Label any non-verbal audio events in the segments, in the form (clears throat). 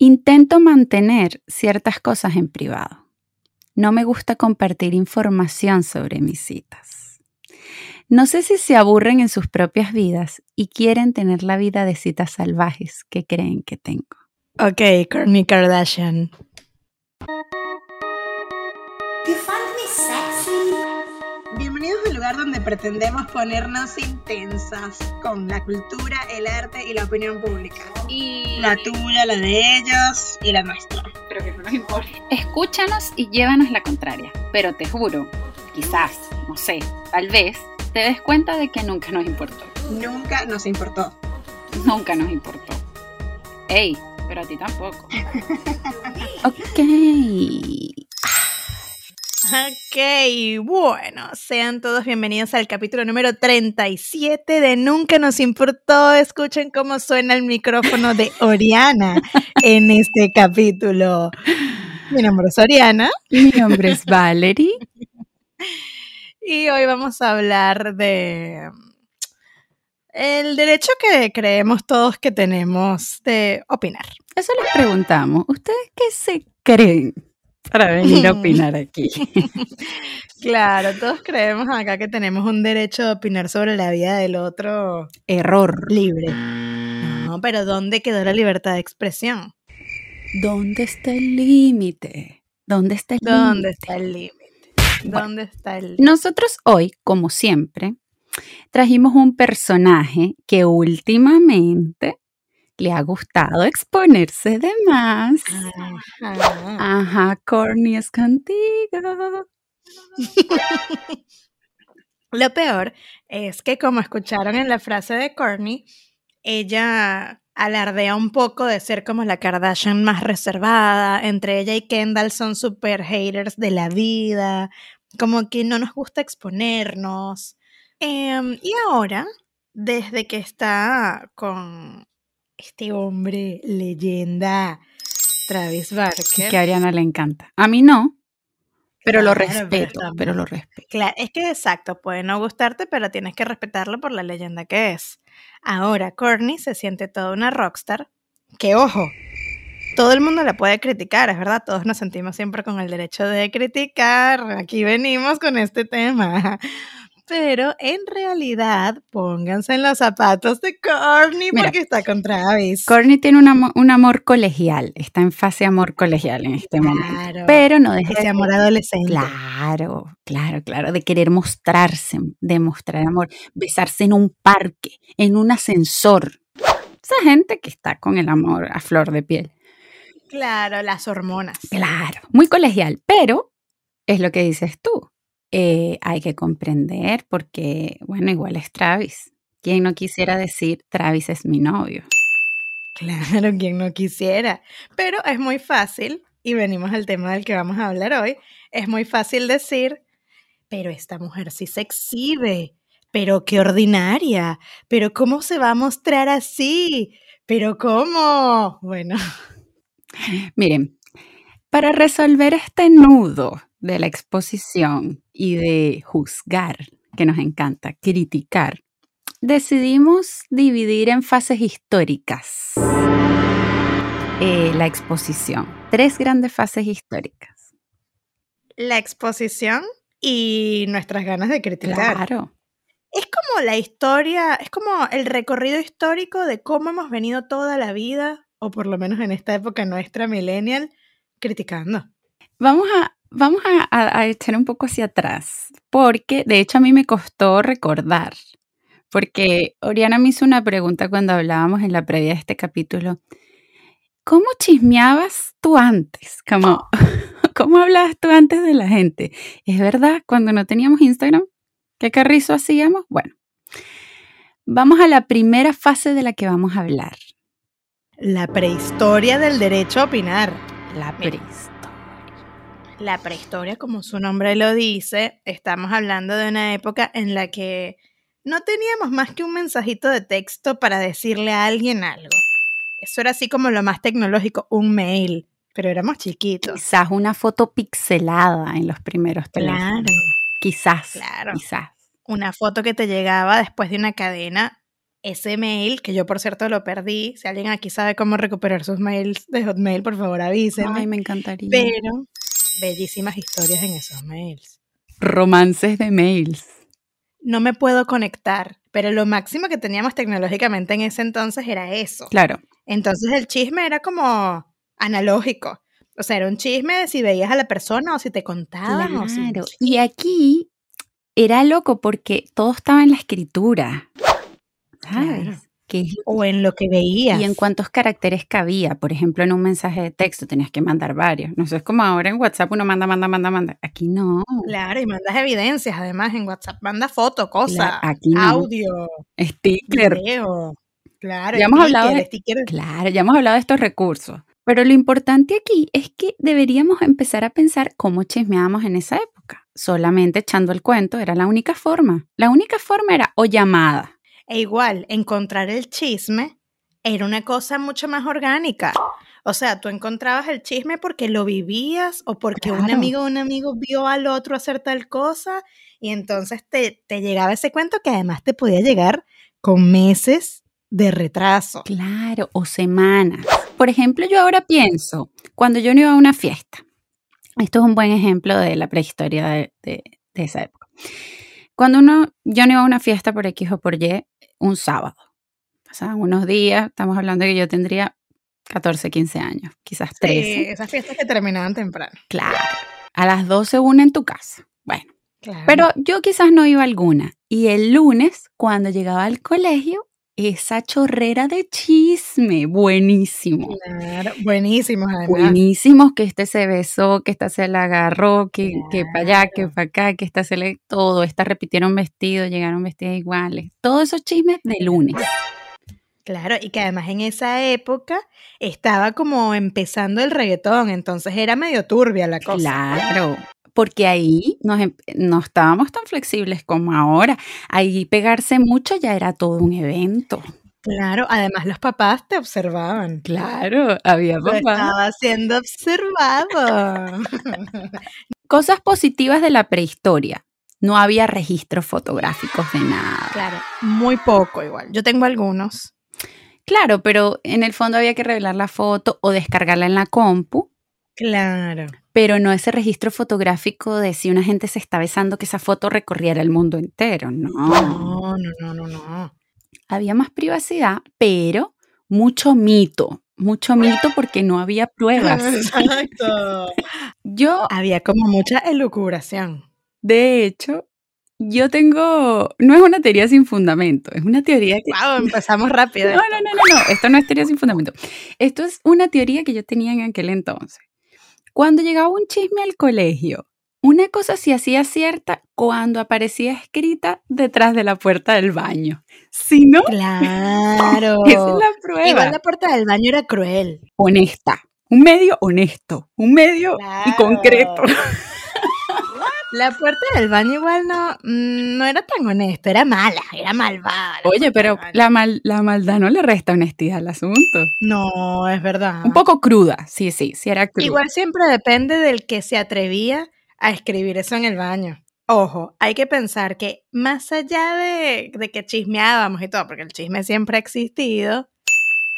Intento mantener ciertas cosas en privado. No me gusta compartir información sobre mis citas. No sé si se aburren en sus propias vidas y quieren tener la vida de citas salvajes que creen que tengo. Ok, Kourtney Kardashian. Lugar donde pretendemos ponernos intensas con la cultura, el arte y la opinión pública. Y La tuya, la de ellos y la nuestra. pero que no nos importa. Escúchanos y llévanos la contraria. Pero te juro, quizás, no sé, tal vez, te des cuenta de que nunca nos importó. Nunca nos importó. Nunca nos importó. Ey, pero a ti tampoco. (laughs) Ok. Ok, bueno, sean todos bienvenidos al capítulo número 37 de Nunca nos importó. Escuchen cómo suena el micrófono de (laughs) Oriana en este capítulo. Mi nombre es Oriana Mi nombre es Valerie. y hoy vamos a hablar de el derecho que creemos todos que tenemos de opinar. Eso les preguntamos. ¿Ustedes qué se creen para venir a (laughs) opinar aquí? Claro, todos creemos acá que tenemos un derecho de opinar sobre la vida del otro Error. libre. No, pero ¿dónde quedó la libertad de expresión? ¿Dónde está el límite? ¿Dónde está el ¿Dónde límite? está el límite? Bueno. ¿Dónde está el Nosotros hoy, como siempre, trajimos un personaje que últimamente le ha gustado exponerse de más. Ajá. Ajá, Corny es contigo. (laughs) Lo peor es que como escucharon en la frase de Courtney, ella alardea un poco de ser como la Kardashian más reservada. Entre ella y Kendall son super haters de la vida. Como que no nos gusta exponernos. Em, y ahora, desde que está con este hombre leyenda, Travis Barker. Que a Ariana le encanta. A mí no, pero lo Claro, pero respeto, también. pero lo respeto. Claro, es que exacto, puede no gustarte, pero tienes que respetarlo por la leyenda que es. Ahora, Courtney se siente toda una rockstar, que ojo, todo el mundo la puede criticar, es verdad, todos nos sentimos siempre con el derecho de criticar, aquí venimos con este tema. Pero en realidad, pónganse en los zapatos de Mira. porque está con Travis. Corny tiene un amor, un amor colegial, está en fase amor colegial en este momento. Claro, Pero no deja de ese amor adolescente. Claro, claro, claro, de querer mostrarse, de mostrar amor, besarse en un parque, en un ascensor. Esa gente que está con el amor a flor de piel. Claro, las hormonas. Claro, muy colegial, pero es lo que dices tú. Eh, hay que comprender porque, bueno, igual es Travis. ¿Quién no quisiera decir Travis es mi novio? Claro, quien no quisiera. Pero es muy fácil, y venimos al tema del que vamos a hablar hoy, es muy fácil decir, pero esta mujer sí se exhibe, pero qué ordinaria, pero cómo se va a mostrar así, pero cómo. Bueno, (laughs) Miren, para resolver este nudo de la exposición y de juzgar, que nos encanta, criticar, decidimos dividir en fases históricas eh, la exposición. Tres grandes fases históricas. la exposición y nuestras ganas de criticar. Claro. Es como la historia, es como el recorrido histórico de cómo hemos venido toda la vida, o por lo menos en esta época nuestra millennial, criticando. Vamos a, vamos a, a- a echar un poco hacia atrás, porque de hecho a mí me costó recordar, porque Oriana me hizo una pregunta cuando hablábamos en la previa de este capítulo. ¿Cómo chismeabas tú antes? Como, (laughs) ¿Cómo hablabas tú antes de la gente? ¿Es verdad cuando no teníamos Instagram? ¿Qué carrizo hacíamos? Bueno, vamos a la primera fase de la que vamos a hablar, La prehistoria del derecho a opinar. la prehistoria. La prehistoria, como su nombre lo dice, estamos hablando de una época en la que no teníamos más que un mensajito de texto para decirle a alguien algo. Eso era así como lo más tecnológico, un mail, pero éramos chiquitos. Quizás una foto pixelada en los primeros teléfonos. Claro, Quizás, Claro. quizás. una foto que te llegaba después de una cadena ese mail, que yo por cierto lo perdí. Si alguien aquí sabe cómo recuperar sus mails de Hotmail, por favor avísenme. Ay, me encantaría. Pero bellísimas historias en esos mails. Romances de mails. No me puedo conectar, pero lo máximo que teníamos tecnológicamente en ese entonces era eso. Claro. Entonces el chisme era como analógico. O sea, era un chisme de si veías a la persona o si te contaban. o si- Claro. Y aquí era loco porque todo estaba en la escritura. ¿Sabes? Claro. Que o en lo que veías. y en cuántos caracteres cabía. Por ejemplo, en un mensaje de texto tenías que mandar varios. No sé, es como ahora en WhatsApp uno manda, manda, manda, manda. Aquí no. Claro, y mandas evidencias además en WhatsApp. Manda foto, cosa, Claro, aquí no. audio, Sticker. video. Claro, Ya hemos hablado de- sticker. Claro, ya hemos hablado de estos recursos. Pero lo importante aquí es que deberíamos empezar a pensar cómo chismeábamos en esa época. Solamente echando el cuento era la única forma. La única forma era o llamada. E igual, encontrar el chisme era una cosa mucho más orgánica. O sea, tú encontrabas el chisme porque lo vivías o porque un amigo o un amigo vio al otro hacer tal cosa y entonces te, te llegaba ese cuento que además te podía llegar con meses de retraso. Claro, o semanas. Por ejemplo, yo ahora pienso, cuando yo no iba a una fiesta, esto es un buen ejemplo de la prehistoria de, de- de esa época. Cuando uno, yo no iba a una fiesta por X o por Y un sábado. Pasaban unos días, estamos hablando de que yo tendría 14, 15 años, quizás 13. Sí, esas fiestas que terminaban temprano. Claro. A las 12 una en tu casa. Bueno, Claro. pero yo quizás no iba a alguna. Y el lunes, cuando llegaba al colegio, esa chorrera de chisme, buenísimo. Claro, buenísimos además. Buenísimos, que este se besó, que esta se la agarró, que, que para allá, que para acá, que esta se le... Todo, estas repitieron vestidos, llegaron vestidas iguales. Todos esos chismes de lunes. Claro, y que además en esa época estaba como empezando el reggaetón, entonces era medio turbia la cosa. Claro, porque ahí nos em- no estábamos tan flexibles como ahora. Ahí pegarse mucho ya era todo un evento. Claro, además los papás te observaban. Claro, había Yo papá. estaba siendo observado. (laughs) Cosas positivas de la prehistoria. No había registros fotográficos de nada. claro, muy poco igual. Yo tengo algunos. Claro, pero en el fondo había que revelar la foto o descargarla en la compu, Claro. Pero no ese registro fotográfico de si una gente se está besando que esa foto recorriera el mundo entero. No. No, no, no, no. Había más privacidad, pero mucho mito. Mucho mito porque no había pruebas. (laughs) Exacto. Yo, Había como mucha elucubración. de hecho, yo tengo, no es una teoría sin fundamento, es una teoría que... Wow, empezamos rápido. No, no, no, no, no, esto no es teoría sin fundamento. Esto es una teoría que yo tenía en aquel entonces. Cuando llegaba un chisme al colegio, una cosa se hacía cierta cuando aparecía escrita detrás de la puerta del baño. Si no, Claro. (laughs) esa es la prueba. Igual la puerta del baño era cruel. Honesta. Un medio honesto. Un medio y concreto. (laughs) La puerta del baño igual no, mm, no era tan honesta, era mala, era malvada. Oye, pero la, mal- la maldad no le resta honestidad al asunto. No, es verdad. Un poco cruda, sí, sí, sí era cruda. Igual siempre depende del que se atrevía a escribir eso en el baño. Ojo, hay que pensar que más allá de, de que chismeábamos y todo, porque el chisme siempre ha existido,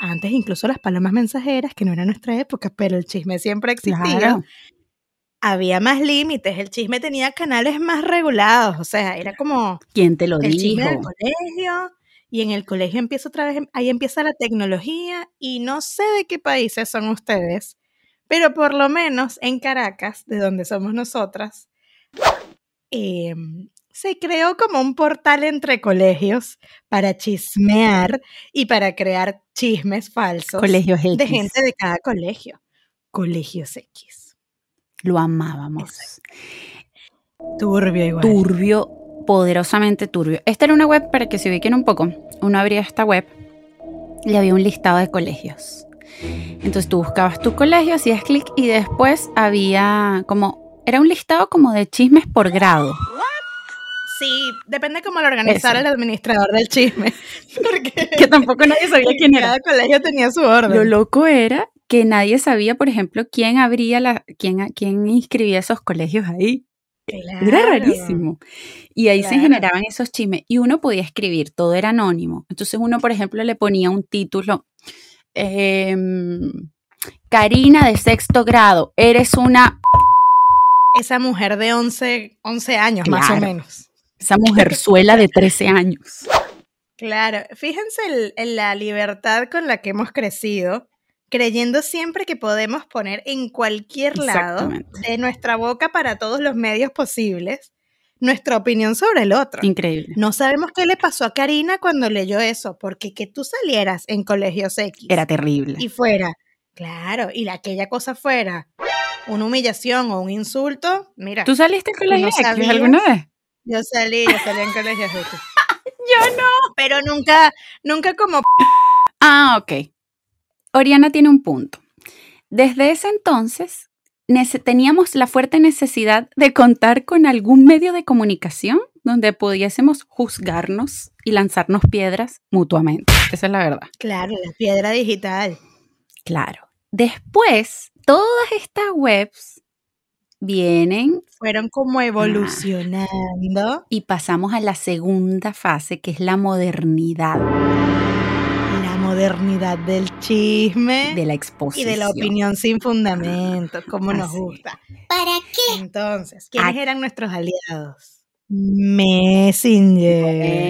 antes incluso las palomas mensajeras, que no era nuestra época, pero el chisme siempre ha existido, Claro. Había más límites, el chisme tenía canales más regulados, o sea, era como ¿Quién te lo el chisme del colegio, y en el colegio empieza otra vez, ahí empieza la tecnología, y no sé de qué países son ustedes, pero por lo menos en Caracas, de donde somos nosotras, em, se creó como un portal entre colegios para chismear y para crear chismes falsos Colegios X. de gente de cada colegio. Colegios X. Lo amábamos. Turbio igual. Turbio, poderosamente turbio. Esta era una web, para que se ubiquen un poco, uno abría esta web y había un listado de colegios. Entonces tú buscabas tu colegio, hacías clic y después había como, era un listado como de chismes por grado. Sí, depende cómo lo organizara el administrador del chisme. (laughs) Porque Que tampoco nadie sabía quién era. cada colegio tenía su orden. Lo loco era que nadie sabía, por ejemplo, quién abría la, quién, quién inscribía esos colegios ahí. Era rarísimo. Y ahí se generaban esos chismes. Y uno podía escribir, todo era anónimo. Entonces uno, por ejemplo, le ponía un título. Em, Karina de sexto grado, eres una... Esa mujer de 11, 11 años, más o menos. Esa mujerzuela de 13 años. Claro, fíjense en la libertad con la que hemos crecido creyendo siempre que podemos poner en cualquier lado de nuestra boca para todos los medios posibles nuestra opinión sobre el otro. Increíble. No sabemos qué le pasó a Karina cuando leyó eso, porque que tú salieras en colegios X. Era terrible. Y fuera, claro, y la, aquella cosa fuera una humillación o un insulto, mira. ¿Tú saliste en colegios X alguna vez? Yo salí, yo salí en colegios X. (laughs) yo no. Pero nunca, nunca como... Ah, ok. Oriana tiene un punto. Desde ese entonces teníamos la fuerte necesidad de contar con algún medio de comunicación donde pudiésemos juzgarnos y lanzarnos piedras mutuamente. Esa es la verdad. Claro, la piedra digital. Claro. Después, todas estas webs vienen. Fueron como evolucionando. y pasamos a la segunda fase, que es la modernidad modernidad del chisme, de la exposición y de la opinión sin fundamento, como nos gusta. ¿Para qué? Entonces, ¿quiénes eran nuestros aliados? Messenger.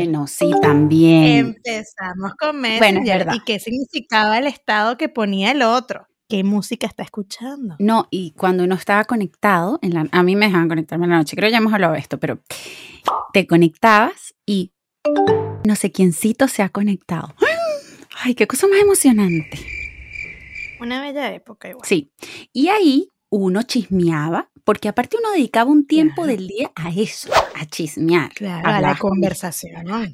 Bueno, sí, también. Empezamos con Messenger. ¿Y qué significaba el estado que ponía el otro? ¿Qué música está escuchando? No, y cuando uno estaba conectado, en la, a mí me dejaban conectarme en la noche, creo que ya hemos hablado de esto, pero te conectabas y no sé quiéncito se ha conectado. Ay, qué cosa más emocionante. Una bella época igual. Sí. Y ahí uno chismeaba, porque aparte uno dedicaba un tiempo del día a eso, a chismear. Claro, a la conversación. ¿no?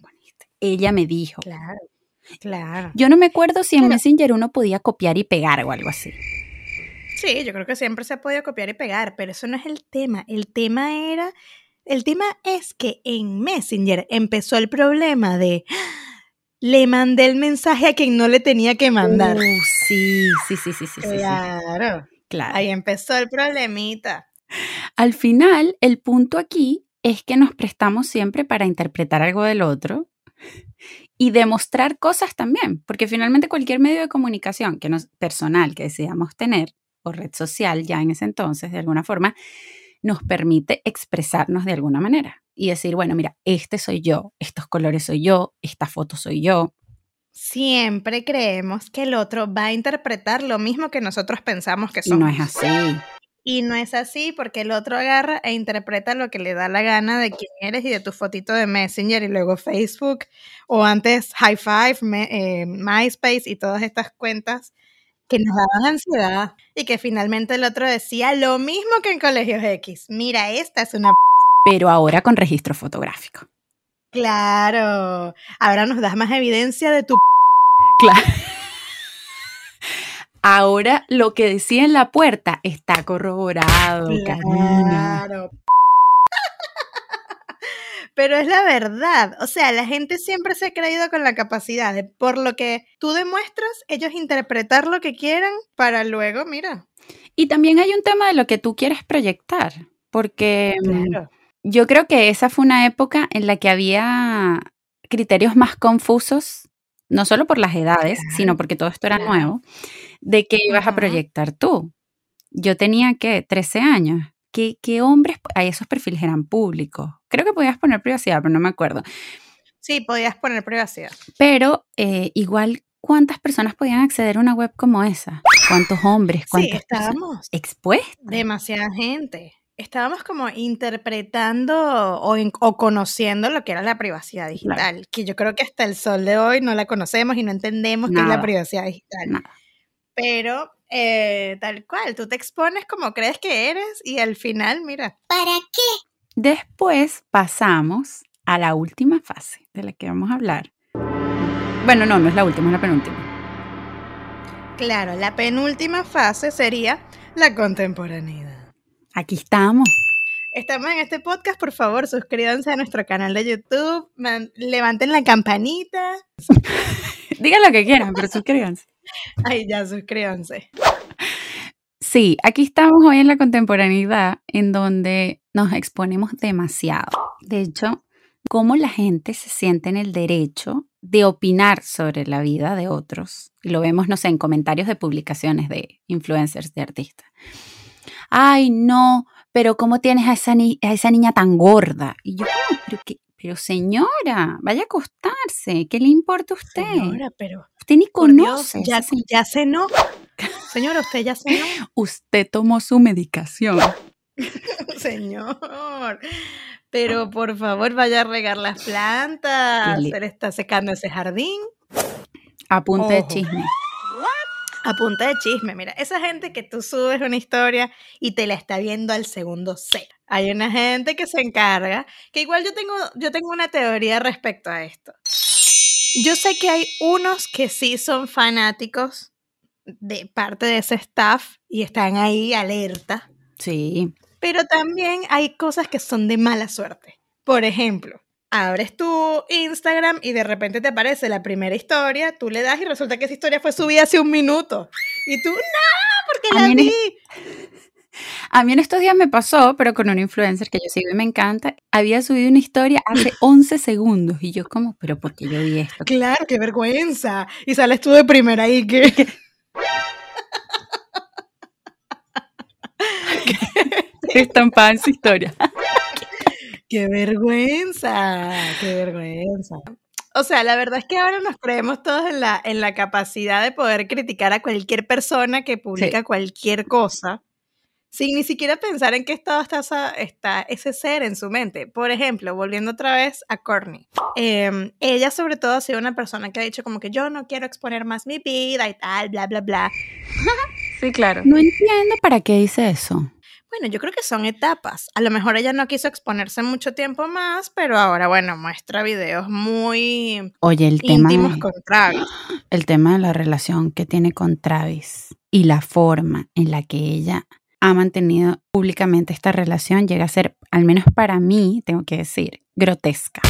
Ella me dijo. Claro, claro. Yo no me acuerdo si en Messenger uno podía copiar y pegar o algo así. Sí, yo creo que siempre se ha podido copiar y pegar, pero eso no es el tema. El tema era, el tema es que en Messenger empezó el problema de le mandé el mensaje a quien no le tenía que mandar. Uh, sí, sí, sí, sí, sí. Claro. Claro. Ahí empezó el problemita. Al final, el punto aquí es que nos prestamos siempre para interpretar algo del otro y demostrar cosas también, porque finalmente cualquier medio de comunicación que nos, personal que deseamos tener, o red social ya en ese entonces, de alguna forma, nos permite expresarnos de alguna manera y decir, bueno, mira, este soy yo, estos colores soy yo, esta foto soy yo. Siempre creemos que el otro va a interpretar lo mismo que nosotros pensamos que somos. Y no es así. Y no es así porque el otro agarra e interpreta lo que le da la gana de quién eres y de tu fotito de Messenger y luego Facebook o antes High Five, eh, MySpace y todas estas cuentas que nos daban ansiedad y que finalmente el otro decía lo mismo que en Colegios X. Mira, esta es una... Pero ahora con registro fotográfico. Claro. Ahora nos das más evidencia de tu... Claro. Ahora lo que decía en la puerta está corroborado, claro. Pero es la verdad. O sea, la gente siempre se ha creído con la capacidad de, por lo que tú demuestras, ellos interpretar lo que quieran para luego, mira. Y también hay un tema de lo que tú quieres proyectar, porque mm, yo creo que esa fue una época en la que había criterios más confusos, no solo por las edades, sino porque todo esto era nuevo, de que ibas a proyectar tú. Yo tenía que 13 años ¿Qué, hombres, ahí esos perfiles eran públicos? Creo que podías poner privacidad, pero no me acuerdo. Sí, podías poner privacidad. Pero eh, igual, ¿cuántas personas podían acceder a una web como esa? ¿Cuántos hombres? ¿Cuántos sí, estábamos expuestos? Demasiada gente. Estábamos como interpretando o, conociendo lo que era la privacidad digital, que yo creo que hasta el sol de hoy no la conocemos y no entendemos qué es la privacidad digital. Pero eh, tal cual, tú te expones como crees que eres y al final, mira. ¿Para qué? Después pasamos a la última fase de la que vamos a hablar. Bueno, no, no es la última, es la penúltima. Claro, la penúltima fase sería la contemporaneidad. Aquí estamos. Estamos en este podcast, por favor, suscríbanse a nuestro canal de YouTube, levanten la campanita. (laughs) Digan lo que quieran, pero suscríbanse. (laughs) Ay, ya, suscríbanse. Sí, aquí estamos hoy en la contemporaneidad, en donde nos exponemos demasiado. De hecho, cómo la gente se siente en el derecho de opinar sobre la vida de otros. Y lo vemos, no sé, en comentarios de publicaciones de influencers, de artistas. Ay, no, pero ¿cómo tienes a esa, a esa niña tan gorda? Y yo, pero, qué, pero señora, vaya a acostarse, ¿qué le importa a usted? Señora, pero... Usted ni conoce. Dios, ya, ya cenó. Señora, usted ya cenó. (laughs) usted tomó su medicación. (laughs) Señor, pero por favor vaya a regar las plantas. Se le está secando ese jardín. A punta de chisme. A punta de chisme, mira, esa gente que tú subes una historia y te la está viendo al segundo cero. Hay una gente que se encarga, que igual yo tengo, yo tengo una teoría respecto a esto. Yo sé que hay unos que sí son fanáticos de parte de ese staff y están ahí alerta. Sí. Pero también hay cosas que son de mala suerte. Por ejemplo, abres tu Instagram y de repente te aparece la primera historia, tú le das y resulta que esa historia fue subida hace un minuto. Y tú, no, porque la vi. (laughs) A mí en estos días me pasó, pero con un influencer que yo sigo y me encanta, había subido una historia hace (laughs) 11 segundos y yo como, pero ¿por qué yo vi esto? Claro, qué vergüenza. Y sales tú de primera ahí que... estampada en su historia. (laughs) ¡Qué vergüenza! ¡Qué vergüenza! O sea, la verdad es que ahora nos creemos todos en la, en la capacidad de poder criticar a cualquier persona que publica cualquier cosa, sin ni siquiera pensar en qué estado está, está, ese ser en su mente. Por ejemplo, volviendo otra vez a Courtney. Em, ella sobre todo ha sido una persona que ha dicho como que yo no quiero exponer más mi vida y tal, bla, bla, bla. (laughs) sí, claro. No entiendo para qué dice eso. Bueno, yo creo que son etapas. A lo mejor ella no quiso exponerse mucho tiempo más, pero ahora, bueno, muestra videos muy Oye, el íntimos tema con Travis. (gasps) El tema de la relación que tiene con Travis y la forma en la que ella ha mantenido públicamente esta relación llega a ser, al menos para mí, tengo que decir, grotesca.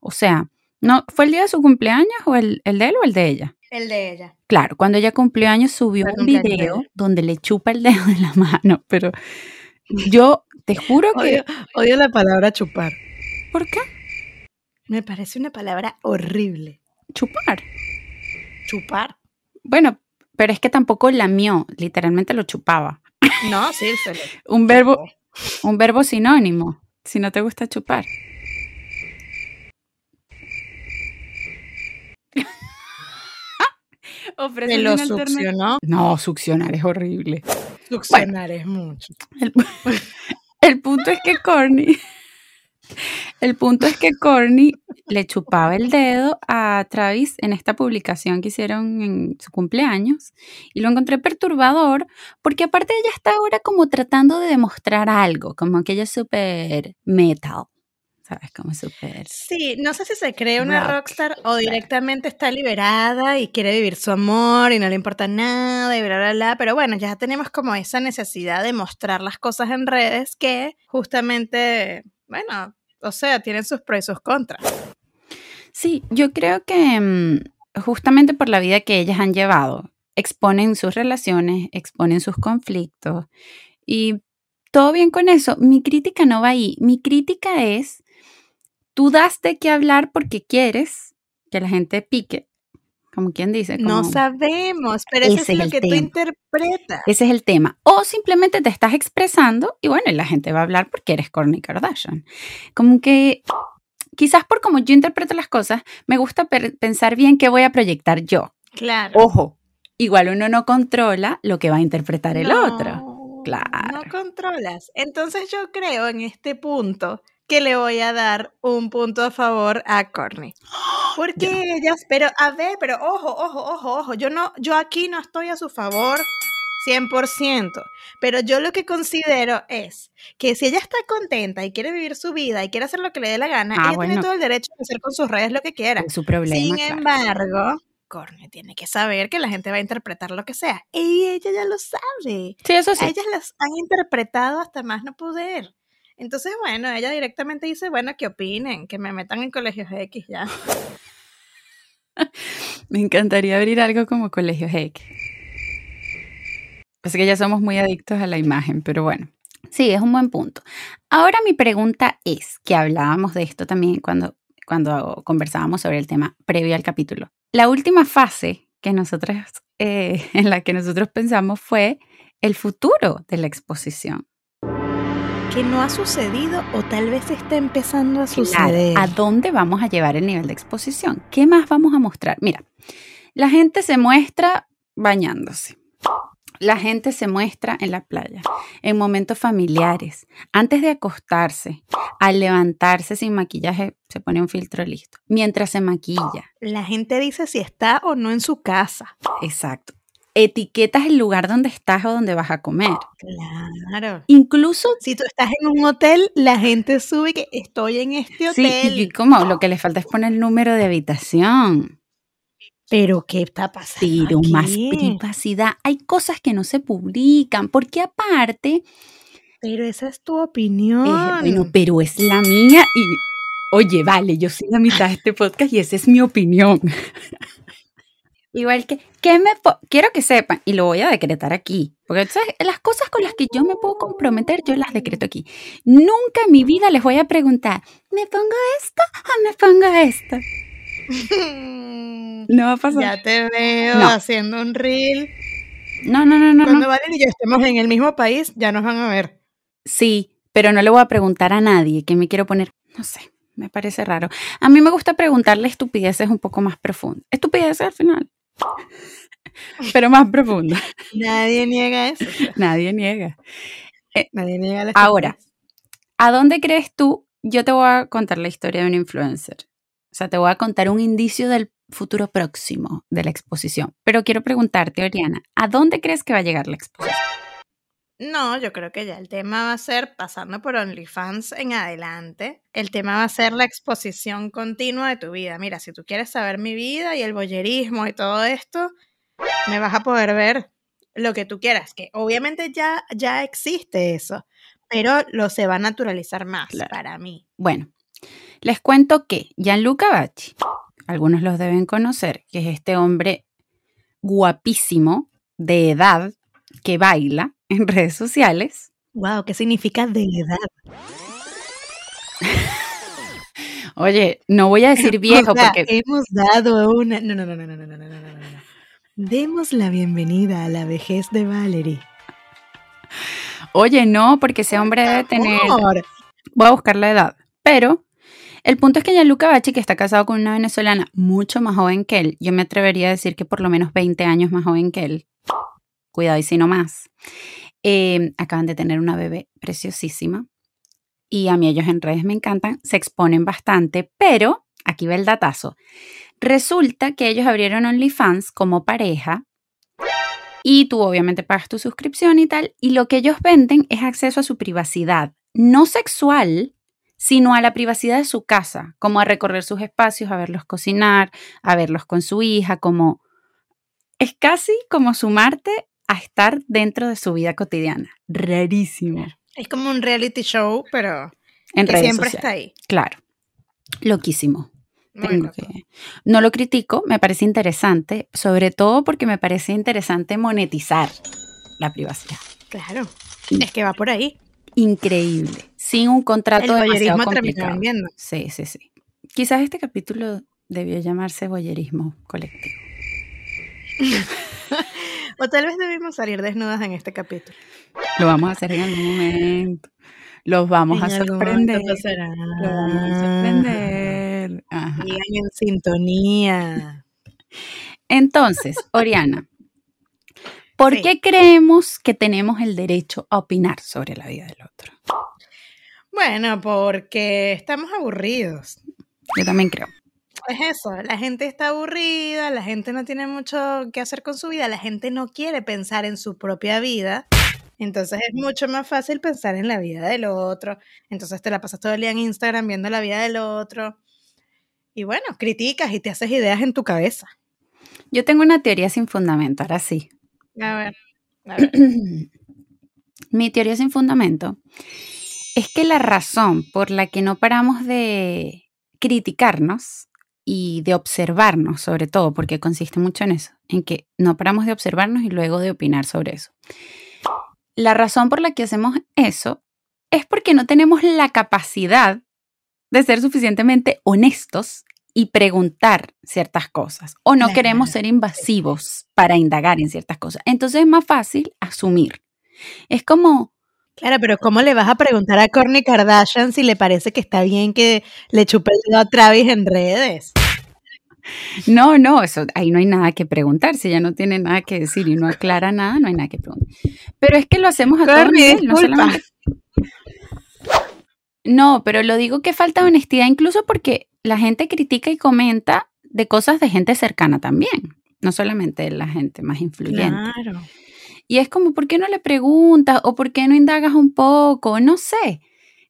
O sea, no, ¿fue el día de su cumpleaños o el, el de él o el de ella? El de ella. Claro, cuando ella cumplió años subió un video donde le chupa el dedo de la (laughs) mano, pero yo te juro que... Odio, la palabra chupar. ¿Por qué? Me parece una palabra horrible. Chupar. Chupar. Bueno, pero es que tampoco lamió, literalmente lo chupaba. No, sí, se (laughs) un verbo, un verbo sinónimo, si no te gusta chupar. (laughs) ¿Me lo succionó? No, succionar es horrible. Succionar es mucho. (laughs) El, punto es que Corny, el punto es que Corny le chupaba el dedo a Travis en esta publicación que hicieron en su cumpleaños y lo encontré perturbador porque aparte ella está ahora como tratando de demostrar algo, como que ella es súper metal. ¿Sabes? Como súper... Sí, no sé si se cree una rockstar o directamente está liberada y quiere vivir su amor y no le importa nada y bla, bla, bla, pero bueno, ya tenemos como esa necesidad de mostrar las cosas en redes que justamente, bueno, o sea, tienen sus pros y sus contras. Sí, yo creo que mm, justamente por la vida que ellas han llevado, exponen sus relaciones, exponen sus conflictos y todo bien con eso. Mi crítica no va ahí. Mi crítica es Tú das de qué hablar porque quieres que la gente pique, como quien dice. no sabemos, pero ese, es lo que tú interpretas. Ese es el tema. O simplemente te estás expresando y bueno, la gente va a hablar porque eres Kourtney Kardashian. Como que quizás por como yo interpreto las cosas, me gusta pensar bien qué voy a proyectar yo. Claro. Ojo, igual uno no controla lo que va a interpretar el otro. Claro. No controlas. Entonces yo creo en este punto que le voy a dar un punto a favor a Courtney. (gasps) Porque ellas, pero a ver, pero ojo, ojo, ojo, ojo, yo no, yo aquí no estoy a su favor 100%, pero yo lo que considero es que si ella está contenta y quiere vivir su vida y quiere hacer lo que le dé la gana, ah, ella tiene todo el derecho de hacer con sus redes lo que quiera. Es su problema. Sin embargo, Courtney tiene que saber que la gente va a interpretar lo que sea. Y ella ya lo sabe. Sí, eso sí. ellas las han interpretado hasta más no poder. Entonces, bueno, ella directamente dice, bueno, que opinen, que me metan en colegios X ya. (laughs) me encantaría abrir algo como colegios X. Es que ya somos muy adictos a la imagen, pero bueno. Sí, es un buen punto. Ahora mi pregunta es, que hablábamos de esto también cuando, cuando conversábamos sobre el tema previo al capítulo. La última fase que nosotros, eh, (laughs) en la que nosotros pensamos fue el futuro de la exposición. Que no ha sucedido o tal vez está empezando a suceder. ¿A dónde vamos a llevar el nivel de exposición? ¿Qué más vamos a mostrar? Mira, la gente se muestra bañándose. La gente se muestra en la playa, en momentos familiares, antes de acostarse, al levantarse sin maquillaje, se pone un filtro listo, mientras se maquilla. La gente dice si está o no en su casa. Exacto. Etiquetas el lugar donde estás o donde vas a comer. Claro. Incluso Si tú estás en un hotel, la gente sube que estoy en este Sí, hotel. y como lo que le falta es poner el número de habitación. Pero ¿qué está pasando? Pero más aquí? privacidad. Hay cosas que no se publican, porque aparte, Pero esa es tu eh, opinión. bueno, pero es la mía y, oye, vale, yo soy la mitad de este podcast y esa es mi opinión. (laughs) Igual que, ¿qué me quiero que sepan, y lo voy a decretar aquí, porque las cosas con las que yo me puedo comprometer, yo las decreto aquí. Nunca en mi vida les voy a preguntar, ¿me pongo esto o me pongo esto? (laughs) No va a pasar. ya te veo No. haciendo un reel. No, no, no, no, Cuando no. Valen y yo estemos en el mismo país, ya nos van a ver. Sí, pero no le voy a preguntar a nadie que me quiero poner, no sé, me parece raro. A mí me gusta preguntarle estupideces un poco más profundas. Estupideces al final. (laughs) Pero más profundas. Nadie niega eso. Nadie niega. Nadie niega la Ahora. ¿A dónde crees tú? Yo te voy a contar la historia de un influencer. O sea, te voy a contar un indicio del futuro próximo de la exposición. Pero quiero preguntarte, Oriana, ¿a dónde crees que va a llegar la exposición? No, yo creo que ya el tema va a ser, pasando por OnlyFans en adelante, el tema va a ser la exposición continua de tu vida. Mira, si tú quieres saber mi vida y el boyerismo y todo esto, me vas a poder ver lo que tú quieras, que obviamente ya, ya existe eso, pero lo se va a naturalizar más Claro. para mí. Bueno, les cuento que Gianluca Bacci, algunos los deben conocer, que es este hombre guapísimo de edad que baila en redes sociales. Wow, ¿qué significa de edad? Oye, no voy a decir viejo O sea, porque hemos dado una. No, no, no, no, no, no, no, no, no, no. Demos la bienvenida a la vejez de Valerie. Oye, no, porque ese hombre debe tener Amor. voy a buscar la edad. Pero el punto es que Gianluca Bacci, que está casado con una venezolana mucho más joven que él, yo me atrevería a decir que por lo menos 20 años más joven que él, cuidado y si no más, eh, acaban de tener una bebé preciosísima. Y a mí ellos en redes me encantan, se exponen bastante, pero aquí va el datazo. Resulta que ellos abrieron OnlyFans como pareja y tú obviamente pagas tu suscripción y tal, y lo que ellos venden es acceso a su privacidad, no sexual, sino a la privacidad de su casa, como a recorrer sus espacios, a verlos cocinar, a verlos con su hija, como es casi como sumarte a estar dentro de su vida cotidiana. Rarísimo. Es como un reality show, pero En que redes siempre sociales. está ahí. Claro. Loquísimo. Tengo que- No lo critico, me parece interesante, sobre todo porque me parece interesante monetizar la privacidad. Claro. Es que va por ahí. Increíble, sin un contrato El demasiado complicado. Sí, sí, sí. Quizás este capítulo debió llamarse boyerismo colectivo. (laughs) O tal vez debimos salir desnudas en este capítulo. Lo vamos a hacer en algún momento. Los vamos a En sorprender. Los vamos a sorprender. Ajá. En sintonía. Entonces, Oriana, ¿por Sí. qué creemos que tenemos el derecho a opinar sobre la vida del otro? Bueno, porque estamos aburridos. Yo también creo. Es eso, la gente está aburrida, la gente no tiene mucho que hacer con su vida, la gente no quiere pensar en su propia vida, entonces es mucho más fácil pensar en la vida del otro, entonces te la pasas todo el día en Instagram viendo la vida del otro y bueno, criticas y te haces ideas en tu cabeza. Yo tengo una teoría sin fundamento, ahora sí. A ver, a ver. (clears throat) Mi teoría sin fundamento es que la razón por la que no paramos de criticarnos y de observarnos, sobre todo, porque consiste mucho en eso, en que no paramos de observarnos y luego de opinar sobre eso, la razón por la que hacemos eso es porque no tenemos la capacidad de ser suficientemente honestos y preguntar ciertas cosas o no Claro, queremos ser invasivos para indagar en ciertas cosas. Entonces es más fácil asumir. Es como, Claro, pero ¿cómo le vas a preguntar a Kourtney Kardashian si le parece que está bien que le chupe el dedo a Travis en redes? no, no, eso ahí no hay nada que preguntar. Si ella no tiene nada que decir y no aclara nada, no hay nada que preguntar. Pero es que lo hacemos a todo nivel, no solamente No, pero lo digo que falta honestidad incluso porque la gente critica y comenta de cosas de gente cercana también, no solamente de la gente más influyente. Claro. Y es como, ¿por qué no le preguntas o por qué no indagas un poco? No sé.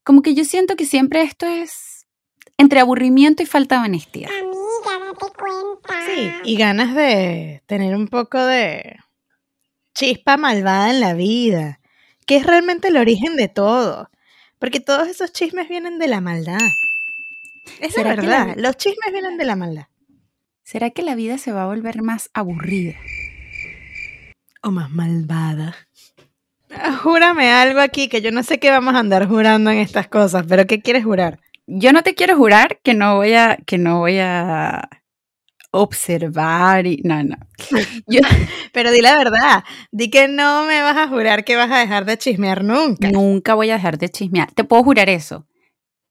Como que yo siento que siempre esto es entre aburrimiento y falta de honestidad. Amiga, date cuenta. Sí, y ganas de tener un poco de chispa malvada en la vida, que es realmente el origen de todo. Porque todos esos chismes vienen de la maldad. Es la ¿Será que la verdad, los chismes vienen de la maldad. ¿Será que la vida se va a volver más aburrida? O más malvada. Ah, Júrame algo aquí, que yo no sé qué vamos a andar jurando en estas cosas, pero ¿qué quieres jurar? Yo no te quiero jurar que no voy a, que no voy a observar y no, no. (laughs) Yo Pero di la verdad, di que no me vas a jurar que vas a dejar de chismear nunca. nunca voy a dejar de chismear. Te puedo jurar eso.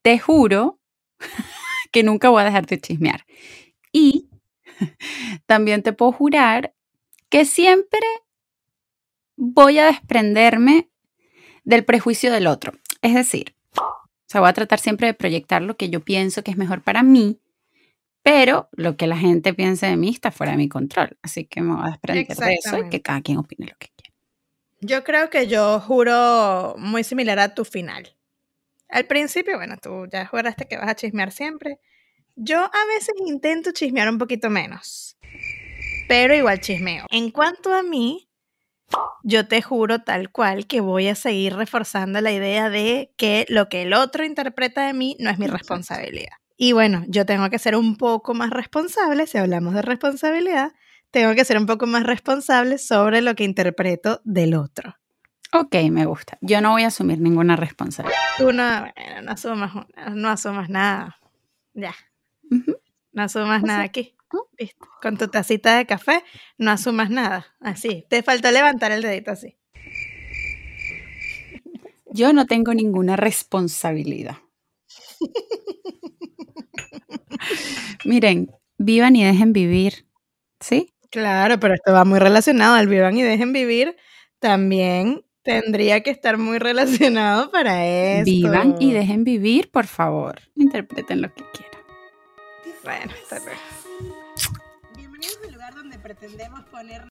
Te juro (laughs) que nunca voy a dejar de chismear. Y (laughs) también te puedo jurar que siempre voy a desprenderme del prejuicio del otro. Es decir, o sea, voy a tratar siempre de proyectar lo que yo pienso que es mejor para mí, pero lo que la gente piense de mí está fuera de mi control. Así que me voy a desprender de eso y que cada quien opine lo que quiera. Yo creo que yo juro muy similar a tu final. Al principio, bueno, tú ya juraste que vas a chismear siempre. Yo a veces intento chismear un poquito menos, pero igual chismeo. En cuanto a mí, yo te juro tal cual que voy a seguir reforzando la idea de que lo que el otro interpreta de mí no es mi responsabilidad. Y bueno, yo tengo que ser un poco más responsable, si hablamos de responsabilidad, tengo que ser un poco más responsable sobre lo que interpreto del otro. Ok, me gusta. Yo no voy a asumir ninguna responsabilidad. Tú no, bueno, no asumas, no asumas nada. Ya, Ujú. no asumas Así. nada aquí. Con tu tacita de café, no asumas nada. Así, te faltó levantar el dedito así. Yo no tengo ninguna responsabilidad. Miren, vivan y dejen vivir. ¿Sí? Claro, pero esto va muy relacionado al vivan y dejen vivir. También tendría que estar muy relacionado para esto. Vivan y dejen vivir, por favor. Interpreten lo que quieran. Bueno, hasta luego. Pretendemos poner